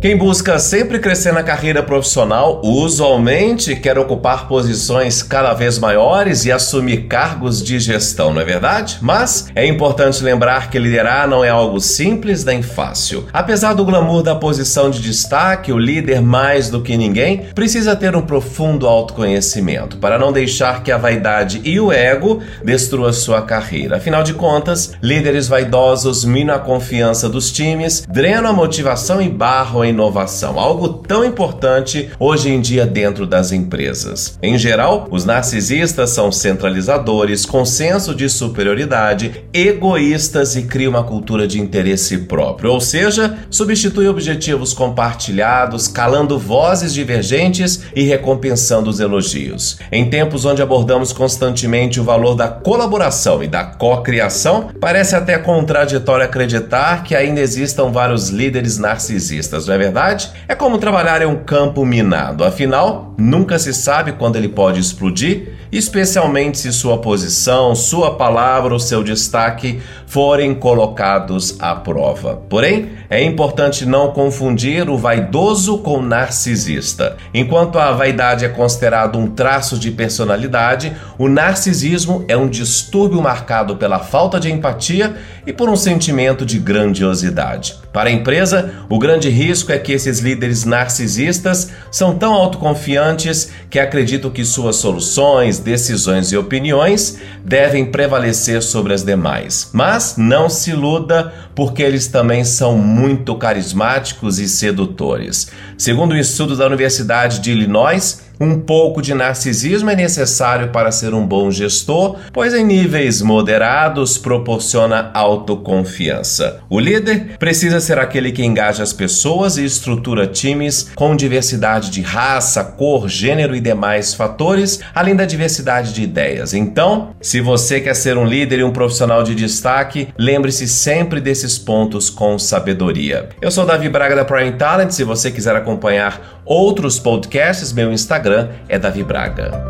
Quem busca sempre crescer na carreira profissional usualmente quer ocupar posições cada vez maiores e assumir cargos de gestão, não é verdade? Mas é importante lembrar que liderar não é algo simples nem fácil. Apesar do glamour da posição de destaque, o líder, mais do que ninguém, precisa ter um profundo autoconhecimento para não deixar que a vaidade e o ego destrua sua carreira. Afinal de contas, líderes vaidosos minam a confiança dos times, drenam a motivação e barram inovação, algo tão importante hoje em dia dentro das empresas. Em geral, os narcisistas são centralizadores, com senso de superioridade, egoístas e criam uma cultura de interesse próprio, ou seja, substituem objetivos compartilhados, calando vozes divergentes e recompensando os elogios. Em tempos onde abordamos constantemente o valor da colaboração e da co-criação, parece até contraditório acreditar que ainda existam vários líderes narcisistas, não é verdade? É como trabalhar em um campo minado, afinal, nunca se sabe quando ele pode explodir, especialmente se sua posição, sua palavra ou seu destaque forem colocados à prova. Porém, é importante não confundir o vaidoso com o narcisista. Enquanto a vaidade é considerado um traço de personalidade, o narcisismo é um distúrbio marcado pela falta de empatia e por um sentimento de grandiosidade. Para a empresa, o grande é que esses líderes narcisistas são tão autoconfiantes que acreditam que suas soluções, decisões e opiniões devem prevalecer sobre as demais. Mas não se iluda, porque eles também são muito carismáticos e sedutores. Segundo um estudo da Universidade de Illinois, um pouco de narcisismo é necessário para ser um bom gestor, pois em níveis moderados proporciona autoconfiança. O líder precisa ser aquele que engaja as pessoas e estrutura times com diversidade de raça, cor, gênero e demais fatores, além da diversidade de ideias. Então, se você quer ser um líder e um profissional de destaque, lembre-se sempre desses pontos com sabedoria. Eu sou Davi Braga da Prime Talent. Se você quiser acompanhar outros podcasts, meu Instagram Instagram é Davi Braga.